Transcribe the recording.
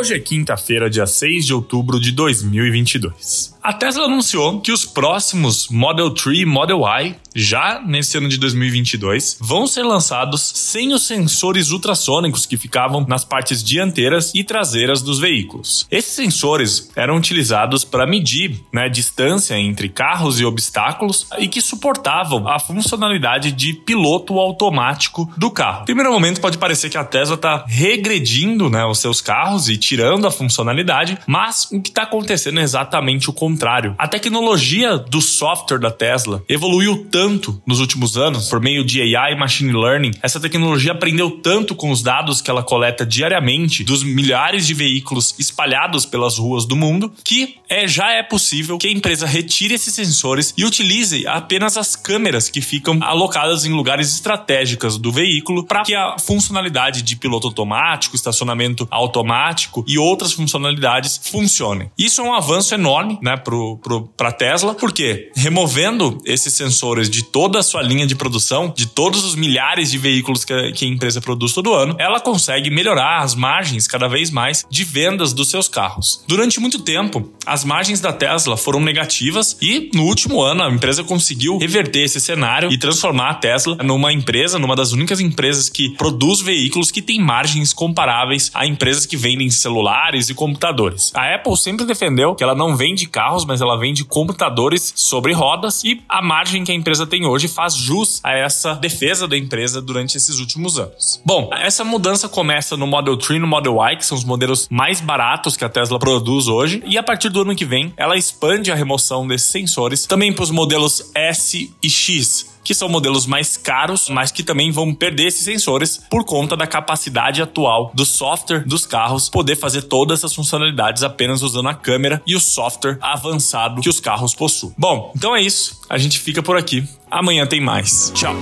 Hoje é quinta-feira, dia 6 de outubro de 2022. A Tesla anunciou que os próximos Model 3 e Model Y, já nesse ano de 2022, vão ser lançados sem os sensores ultrassônicos que ficavam nas partes dianteiras e traseiras dos veículos. Esses sensores eram utilizados para medir né, a distância entre carros e obstáculos e que suportavam a funcionalidade de piloto automático do carro. Primeiro momento pode parecer que a Tesla está regredindo né, os seus carros e tirando a funcionalidade, mas o que está acontecendo é exatamente o contrário. A tecnologia do software da Tesla evoluiu tanto nos últimos anos por meio de AI e machine learning. Essa tecnologia aprendeu tanto com os dados que ela coleta diariamente dos milhares de veículos espalhados pelas ruas do mundo que é, já é possível que a empresa retire esses sensores e utilize apenas as câmeras que ficam alocadas em lugares estratégicos do veículo para que a funcionalidade de piloto automático, estacionamento automático e outras funcionalidades funcionem. Isso é um avanço enorme né, para a Tesla, porque removendo esses sensores de toda a sua linha de produção, de todos os milhares de veículos que a, que a empresa produz todo ano, ela consegue melhorar as margens cada vez mais de vendas dos seus carros. Durante muito tempo, as margens da Tesla foram negativas e no último ano a empresa conseguiu reverter esse cenário e transformar a Tesla numa empresa, numa das únicas empresas que produz veículos que tem margens comparáveis a empresas que vendem celulares e computadores. A Apple sempre defendeu que ela não vende carros, mas ela vende computadores sobre rodas e a margem que a empresa tem hoje faz jus a essa defesa da empresa durante esses últimos anos. Bom, essa mudança começa no Model 3 e no Model Y, que são os modelos mais baratos que a Tesla produz hoje, e a partir do ano que vem ela expande a remoção desses sensores também para os modelos S e X, que são modelos mais caros, mas que também vão perder esses sensores por conta da capacidade atual do software dos carros poder fazer todas essas funcionalidades apenas usando a câmera e o software avançado que os carros possuem. Bom, então é isso. A gente fica por aqui. Amanhã tem mais. Tchau.